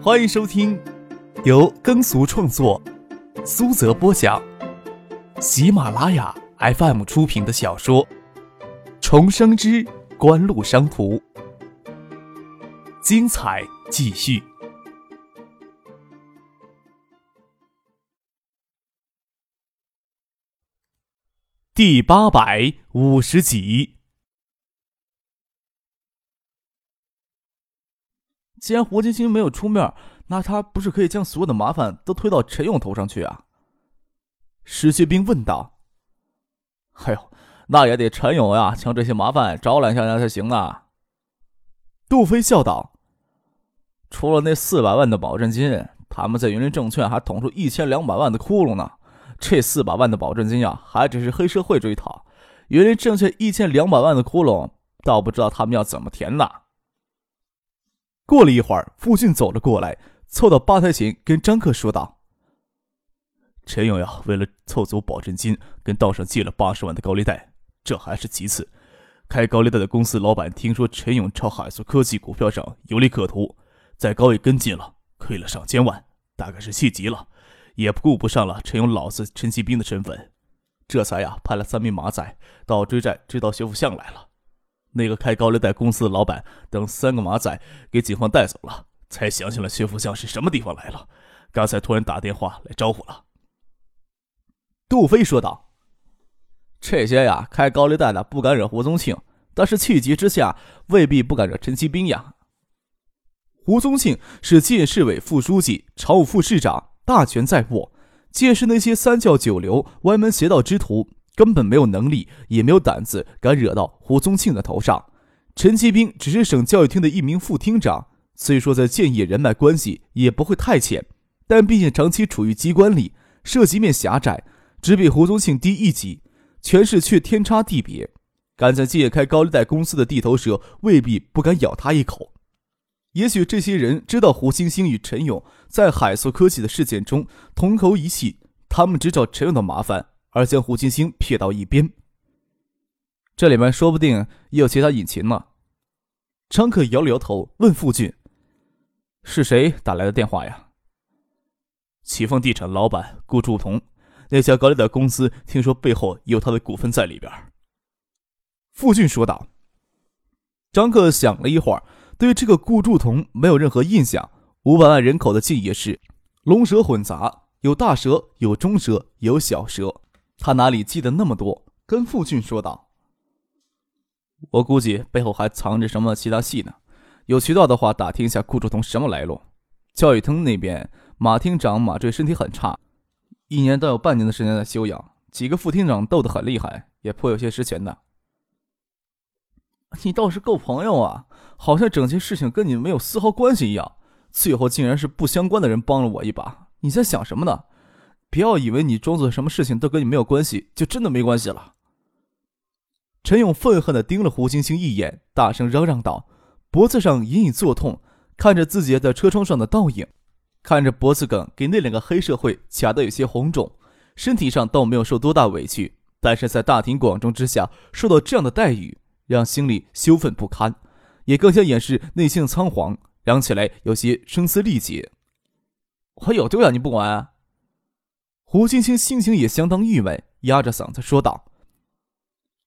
欢迎收听由耕俗创作、苏泽播讲、喜马拉雅 FM 出品的小说《重生之官路商途》，精彩继续，第八百五十集。既然胡金星没有出面，那他不是可以将所有的麻烦都推到陈勇头上去啊？石学兵问道。“哎呦，那也得陈勇呀，将这些麻烦招揽下来才行啊。”杜飞笑道。“除了那四百万的保证金，他们在云林证券还捅出一千两百万的窟窿呢。这四百万的保证金呀，还只是黑社会这一套，云林证券一千两百万的窟窿，倒不知道他们要怎么填呢。”过了一会儿，傅俊走了过来，凑到吧台前跟张克说道：“陈勇呀，为了凑足保证金，跟道上借了八十万的高利贷，这还是其次。开高利贷的公司老板听说陈勇炒海素科技股票上有利可图，在高位跟进了，亏了上千万，大概是气急了，也顾不上了陈勇老子陈其兵的身份，这才呀派了三名马仔到追债追到学府巷来了。”那个开高利贷公司的老板等三个马仔给警方带走了，才想起了薛福巷是什么地方来了。刚才突然打电话来招呼了。杜飞说道：“这些呀，开高利贷的不敢惹胡宗庆，但是气急之下未必不敢惹陈其兵呀。胡宗庆是建市委副书记、常务副市长，大权在握，建市那些三教九流、歪门邪道之徒。”根本没有能力，也没有胆子敢惹到胡宗庆的头上。陈其兵只是省教育厅的一名副厅长，虽说在建业人脉关系也不会太浅，但毕竟长期处于机关里，涉及面狭窄，只比胡宗庆低一级，权势却天差地别。敢在建业开高利贷公司的地头蛇未必不敢咬他一口。也许这些人知道胡星星与陈勇在海素科技的事件中同仇一气，他们只找陈勇的麻烦。而将胡金星撇到一边，这里面说不定也有其他隐情呢。张克摇了摇头，问傅俊：“是谁打来的电话呀？”启丰地产老板顾祝同，那家高利贷公司听说背后有他的股份在里边。傅俊说道。张克想了一会儿，对这个顾祝同没有任何印象。五百万人口的建业市，龙蛇混杂，有大蛇，有中蛇，有小蛇。他哪里记得那么多？跟傅俊说道：“我估计背后还藏着什么其他戏呢。有渠道的话，打听一下顾祝同什么来路。教育厅那边马厅长马坠身体很差，一年都有半年的时间在休养。几个副厅长斗得很厉害，也颇有些实权的。你倒是够朋友啊！好像整件事情跟你没有丝毫关系一样，最后竟然是不相关的人帮了我一把。你在想什么呢？”不要以为你装作什么事情都跟你没有关系，就真的没关系了。陈勇愤恨地盯了胡星星一眼，大声嚷嚷道：“脖子上隐隐作痛，看着自己在车窗上的倒影，看着脖子梗给那两个黑社会卡得有些红肿，身体上倒没有受多大委屈，但是在大庭广众之下受到这样的待遇，让心里羞愤不堪，也更加掩饰内心仓皇，嚷起来有些声嘶力竭：“我有丢呀，你不管！”胡青青心情也相当郁闷，压着嗓子说道：“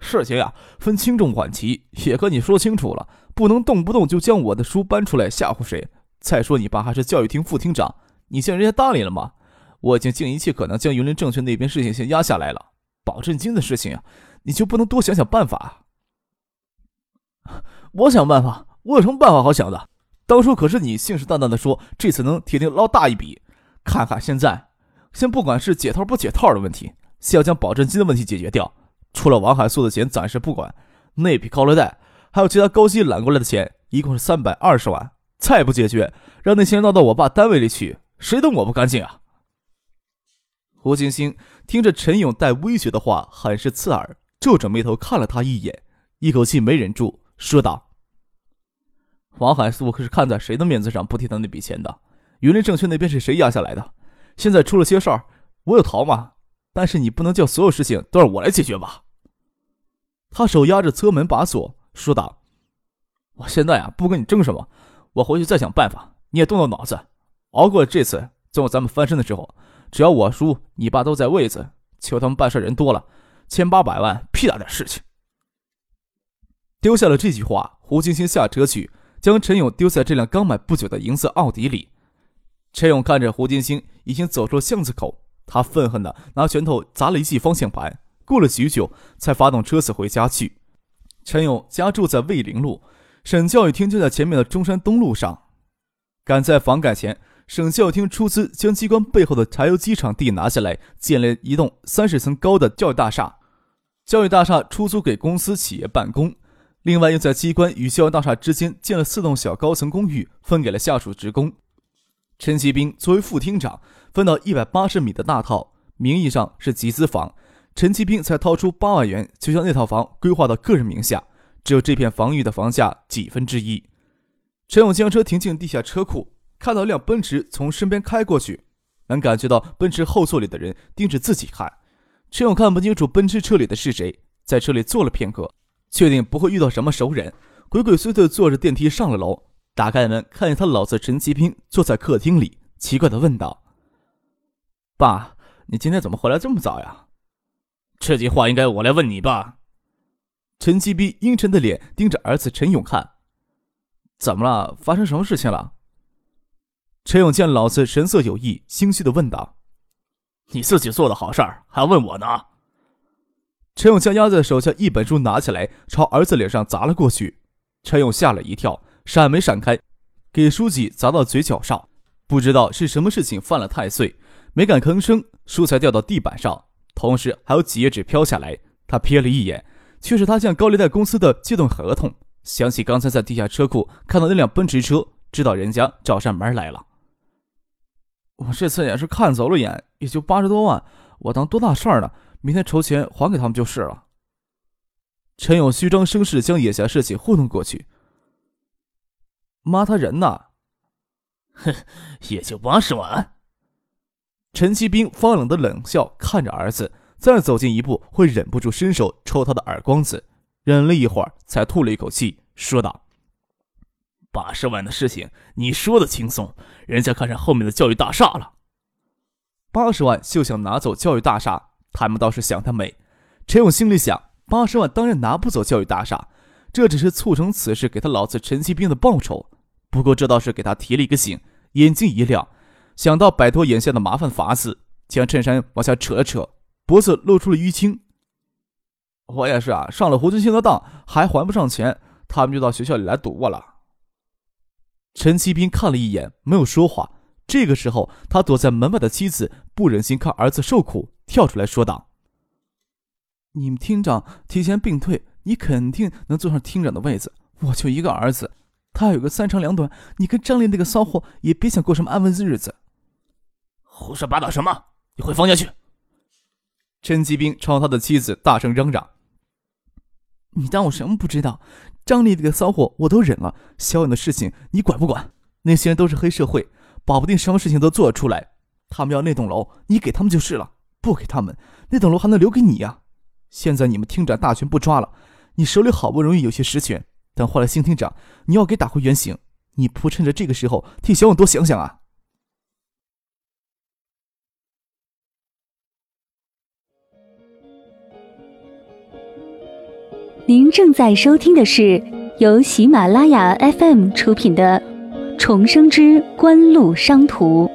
事情呀，分轻重缓急，也跟你说清楚了，不能动不动就将我的书搬出来吓唬谁。再说你爸还是教育厅副厅长，你见人家搭理了吗？我已经尽一切可能将云林证券那边事情先压下来了。保证金的事情啊，你就不能多想想办法？我想办法，我有什么办法好想的？当初可是你信誓旦旦的说这次能铁定捞大一笔，看看现在。”先不管是解套不解套的问题，先要将保证金的问题解决掉。除了王海素的钱暂时不管，那笔高利贷还有其他高息揽过来的钱，一共是三百二十万。再不解决，让那些人闹到我爸单位里去，谁都抹不干净啊！胡金星听着陈勇带威胁的话，很是刺耳，皱着眉头看了他一眼，一口气没忍住，说道：“王海素可是看在谁的面子上不提他那笔钱的？云林证券那边是谁压下来的？”现在出了些事儿，我有逃吗？但是你不能叫所有事情都让我来解决吧？他手压着车门把锁，说道：“我现在啊，不跟你争什么，我回去再想办法。你也动动脑子，熬过了这次，最后咱们翻身的时候，只要我叔、你爸都在位子，求他们办事人多了，千八百万屁大点事情。丢下了这句话，胡金星下车去，将陈勇丢在这辆刚买不久的银色奥迪里。陈勇看着胡金星已经走出巷子口，他愤恨地拿拳头砸了一记方向盘。过了许久，才发动车子回家去。陈勇家住在卫陵路，省教育厅就在前面的中山东路上。赶在房改前，省教育厅出资将机关背后的柴油机厂地拿下来，建了一栋三十层高的教育大厦。教育大厦出租给公司企业办公。另外，又在机关与教育大厦之间建了四栋小高层公寓，分给了下属职工。陈其兵作为副厅长，分到一百八十米的大套，名义上是集资房。陈其兵才掏出八万元，就将那套房规划到个人名下，只有这片房域的房价几分之一。陈勇将车停进地下车库，看到一辆奔驰从身边开过去，能感觉到奔驰后座里的人盯着自己看。陈勇看不清楚奔驰车里的是谁，在车里坐了片刻。确定不会遇到什么熟人，鬼鬼祟祟坐着电梯上了楼，打开门看见他老子陈其兵坐在客厅里，奇怪的问道：“爸，你今天怎么回来这么早呀？”这句话应该我来问你吧。陈其斌阴沉的脸盯着儿子陈勇看：“怎么了？发生什么事情了？”陈勇见老子神色有异，心虚的问道：“你自己做的好事儿，还问我呢？”陈勇将压在手下一本书拿起来，朝儿子脸上砸了过去。陈勇吓了一跳，闪没闪开，给书籍砸到嘴角上。不知道是什么事情犯了太岁，没敢吭声，书才掉到地板上，同时还有几页纸飘下来。他瞥了一眼，却是他向高利贷公司的借动合同。想起刚才在地下车库看到那辆奔驰车，知道人家找上门来了。我这次也是看走了眼，也就八十多万，我当多大事儿呢？明天筹钱还给他们就是了。陈勇虚张声势将眼下事情糊弄过去。妈，他人呢？哼，也就八十万。陈其兵发冷的冷笑，看着儿子，再走近一步会忍不住伸手抽他的耳光子。忍了一会儿，才吐了一口气，说道：“八十万的事情，你说的轻松，人家看上后面的教育大厦了。八十万就想拿走教育大厦。”他们倒是想得美，陈勇心里想：八十万当然拿不走教育大厦，这只是促成此事给他老子陈其兵的报酬。不过这倒是给他提了一个醒，眼睛一亮，想到摆脱眼下的麻烦法子，将衬衫往下扯了扯，脖子露出了淤青。我也是啊，上了胡金星的当，还还不上钱，他们就到学校里来堵我了。陈其兵看了一眼，没有说话。这个时候，他躲在门外的妻子不忍心看儿子受苦。跳出来说道：“你们厅长提前病退，你肯定能坐上厅长的位子。我就一个儿子，他有个三长两短，你跟张丽那个骚货也别想过什么安稳日子。”胡说八道什么？你回房间去！陈吉兵朝他的妻子大声嚷嚷：“你当我什么不知道？张丽这个骚货我都忍了，小勇的事情你管不管？那些人都是黑社会，保不定什么事情都做得出来。他们要那栋楼，你给他们就是了。”不给他们，那栋楼还能留给你呀？现在你们厅长大权不抓了，你手里好不容易有些实权，等换了新厅长，你要给打回原形，你不趁着这个时候替小勇多想想啊！您正在收听的是由喜马拉雅 FM 出品的《重生之官路商途》。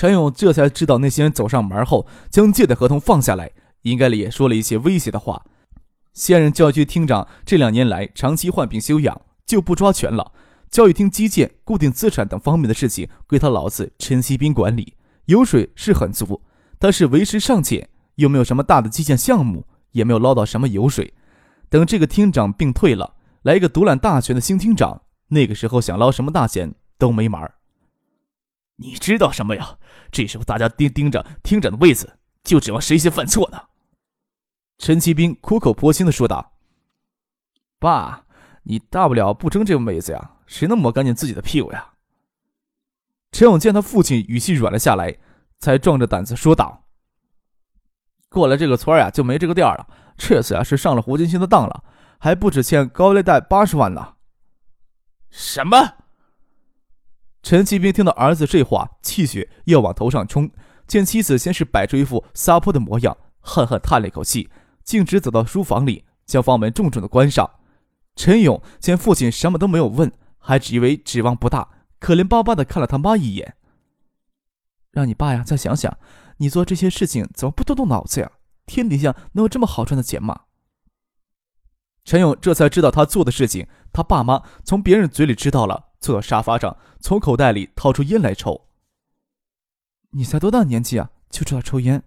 陈勇这才知道，那些人走上门后，将借贷合同放下来，应该也说了一些威胁的话。现任教育局厅长这两年来长期患病休养，就不抓权了。教育厅基建、固定资产等方面的事情归他老子陈锡斌管理，油水是很足，但是为时尚浅，又没有什么大的基建项目，也没有捞到什么油水。等这个厅长病退了，来一个独揽大权的新厅长，那个时候想捞什么大钱都没门儿。你知道什么呀？这时候大家盯盯着厅长的位子，就指望谁先犯错呢？陈其兵苦口婆心的说道：“爸，你大不了不争这个位子呀，谁能抹干净自己的屁股呀？”陈勇见他父亲语气软了下来，才壮着胆子说道：“过了这个村呀，就没这个店了。这次啊，是上了胡金星的当了，还不止欠高利贷八十万呢。什么？陈启兵听到儿子这话，气血又往头上冲。见妻子先是摆出一副撒泼的模样，恨恨叹了一口气，径直走到书房里，将房门重重的关上。陈勇见父亲什么都没有问，还只以为指望不大，可怜巴巴的看了他妈一眼。让你爸呀，再想想，你做这些事情怎么不动动脑子呀？天底下能有这么好赚的钱吗？陈勇这才知道他做的事情，他爸妈从别人嘴里知道了，坐到沙发上，从口袋里掏出烟来抽。你才多大年纪啊，就知道抽烟？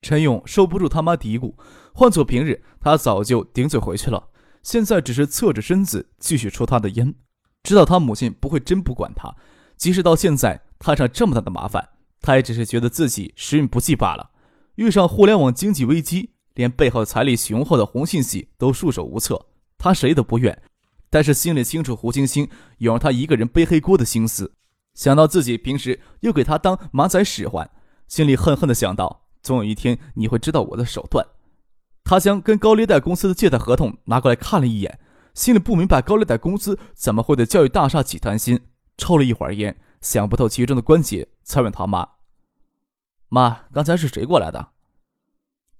陈勇受不住他妈嘀咕，换做平日，他早就顶嘴回去了。现在只是侧着身子继续抽他的烟，知道他母亲不会真不管他。即使到现在摊上这么大的麻烦，他也只是觉得自己时运不济罢了。遇上互联网经济危机，连背后财力雄厚的红信系都束手无策，他谁都不怨。但是心里清楚，胡晶晶有让他一个人背黑锅的心思。想到自己平时又给他当马仔使唤，心里恨恨的想到：总有一天你会知道我的手段。他将跟高利贷公司的借贷合同拿过来看了一眼，心里不明白高利贷公司怎么会对教育大厦起贪心。抽了一会儿烟，想不透其中的关节，才问他妈：“妈，刚才是谁过来的？”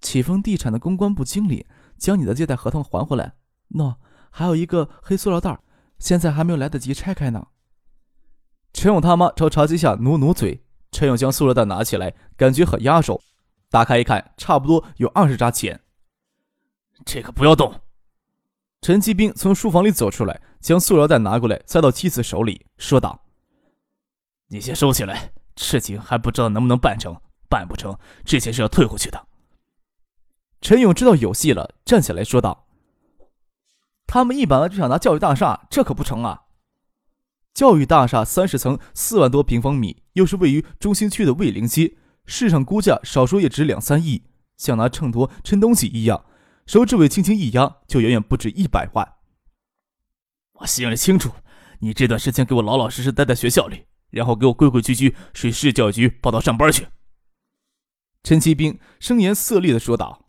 启丰地产的公关部经理将你的借贷合同还回来。喏，还有一个黑塑料袋，现在还没有来得及拆开呢。陈勇他妈朝茶几下努努嘴，陈勇将塑料袋拿起来，感觉很压手。打开一看，差不多有二十扎钱。这个不要动。陈继兵从书房里走出来，将塑料袋拿过来，塞到妻子手里，说道：“你先收起来，事情还不知道能不能办成，办不成，这钱是要退回去的。”陈勇知道有戏了，站起来说道：“他们一百万就想拿教育大厦，这可不成啊！”教育大厦三十层，四万多平方米，又是位于中心区的卫灵街，市场估价少说也值两三亿，像拿秤砣称东西一样，手指尾轻轻一压，就远远不止一百万。我心里清楚，你这段时间给我老老实实待在学校里，然后给我规规矩矩去市教育局报到上班去。”陈其兵声言色厉的说道。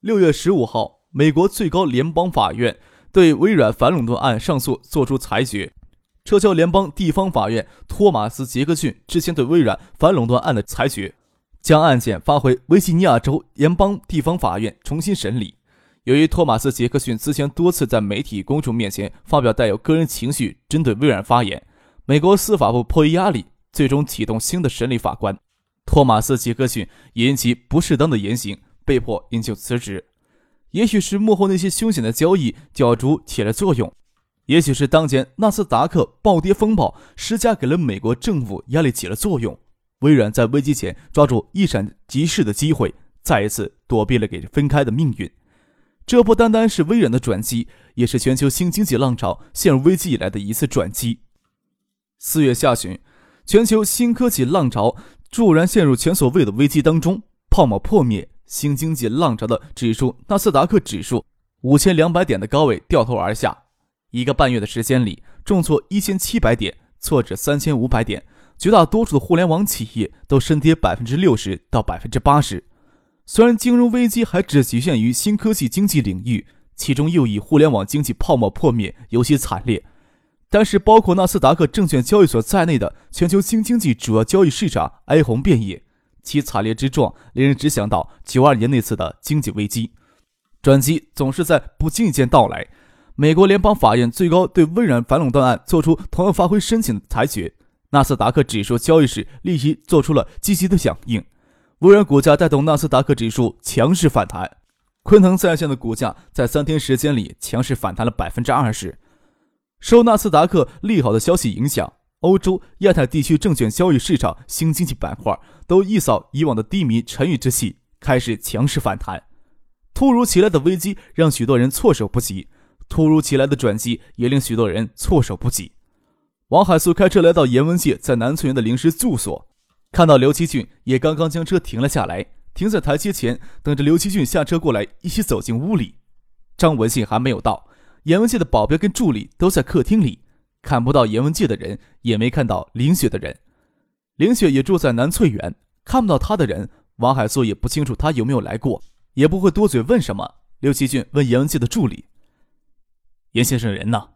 六月十五号，美国最高联邦法院对微软反垄断案上诉作出裁决。撤销联邦地方法院托马斯·杰克逊之前对微软反垄断案的裁决，将案件发回维吉尼亚州联邦地方法院重新审理。由于托马斯·杰克逊之前多次在媒体公众面前发表带有个人情绪针对微软发言，美国司法部迫于压力，最终启动新的审理法官。托马斯·杰克逊也因其不适当的言行，被迫引咎辞职。也许是幕后那些凶险的交易角逐起了作用。也许是当前纳斯达克暴跌风暴施加给了美国政府压力起了作用，微软在危机前抓住一闪即逝的机会，再一次躲避了给分开的命运。这不单单是微软的转机，也是全球新经济浪潮陷入危机以来的一次转机。四月下旬，全球新科技浪潮骤然陷入前所未有的危机当中，泡沫破灭，新经济浪潮的指数纳斯达克指数五千两百点的高位掉头而下。一个半月的时间里，重挫一千七百点，挫折三千五百点。绝大多数的互联网企业都深跌百分之六十到百分之八十。虽然金融危机还只局限于新科技经济领域，其中又以互联网经济泡沫破灭尤其惨烈，但是包括纳斯达克证券交易所在内的全球新经济主要交易市场哀鸿遍野，其惨烈之状令人只想到九二年那次的经济危机。转机总是在不经意间到来。美国联邦法院最高对微软反垄断案作出同样发挥申请裁决，纳斯达克指数交易时立即做出了积极的响应，微软股价带动纳斯达克指数强势反弹，昆腾在线的股价在三天时间里强势反弹了百分之二十。受纳斯达克利好的消息影响，欧洲、亚太地区证券交易市场新经济板块都一扫以往的低迷沉郁之气，开始强势反弹。突如其来的危机让许多人措手不及。突如其来的转机也令许多人措手不及。王海素开车来到严文界在南翠园的临时住所，看到刘奇俊也刚刚将车停了下来，停在台阶前，等着刘奇俊下车过来一起走进屋里。张文信还没有到，严文界的保镖跟助理都在客厅里，看不到严文界的人，也没看到林雪的人。林雪也住在南翠园，看不到她的人，王海素也不清楚她有没有来过，也不会多嘴问什么。刘奇俊问严文记的助理：“严先生人呢？”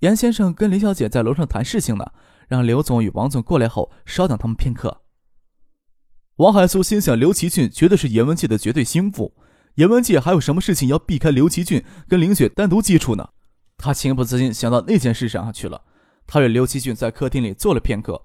严先生跟林小姐在楼上谈事情呢，让刘总与王总过来后稍等他们片刻。王海苏心想，刘奇俊绝对是严文记的绝对心腹，严文记还有什么事情要避开刘奇俊跟林雪单独接触呢？他情不自禁想到那件事上去了。他与刘奇俊在客厅里坐了片刻，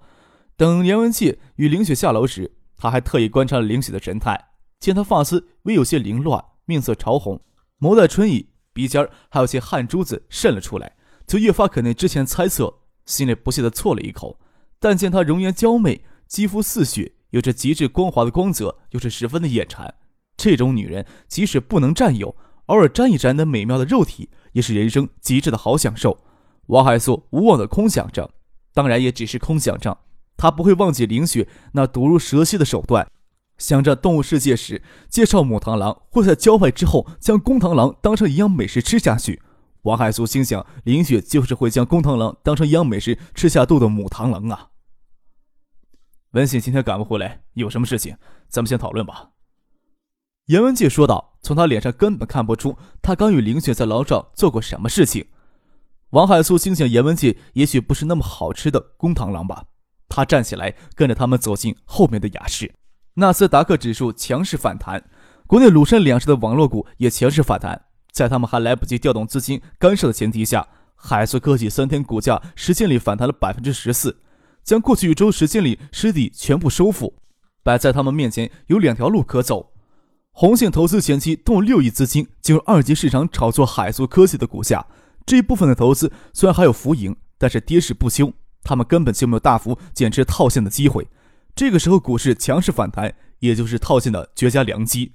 等严文记与林雪下楼时，他还特意观察了林雪的神态，见她发丝微有些凌乱，面色潮红，眸带春意，鼻尖还有些汗珠子渗了出来。就越发肯定之前猜测，心里不屑地啜了一口。但见她容颜娇媚，肌肤似雪，有着极致光滑的光泽，又是十分的眼馋。这种女人，即使不能占有，偶尔沾一沾那美妙的肉体，也是人生极致的好享受。王海素无望的空想着，当然也只是空想着。他不会忘记林雪那毒如蛇蝎的手段。想着动物世界时介绍母螳螂，会在交配之后将公螳螂当成一样美食吃下去。王海素心想，林雪就是会将公螳螂当成一样美食吃下肚的母螳螂啊。文信今天赶不回来，有什么事情，咱们先讨论吧。严文介说道，从他脸上根本看不出他刚与林雪在牢上做过什么事情。王海苏心想，严文介也许不是那么好吃的公螳螂吧。他站起来，跟着他们走进后面的雅室。纳斯达克指数强势反弹，国内鲁深两市的网络股也强势反弹。在他们还来不及调动资金干涉的前提下，海素科技三天股价时间里反弹了百分之十四，将过去一周时间里失地全部收复。摆在他们面前有两条路可走：红线投资前期动六亿资金进入二级市场炒作海素科技的股价，这一部分的投资虽然还有浮盈，但是跌势不休，他们根本就没有大幅减持套现的机会。这个时候股市强势反弹，也就是套现的绝佳良机。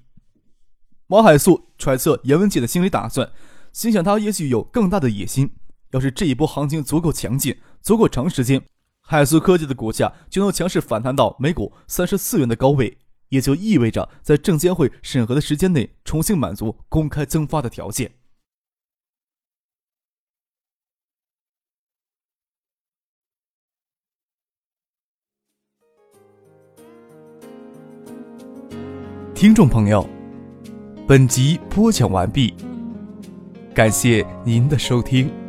王海素揣测严文杰的心理打算，心想他也许有更大的野心。要是这一波行情足够强劲、足够长时间，海素科技的股价就能强势反弹到每股三十四元的高位，也就意味着在证监会审核的时间内重新满足公开增发的条件。听众朋友。本集播讲完毕，感谢您的收听。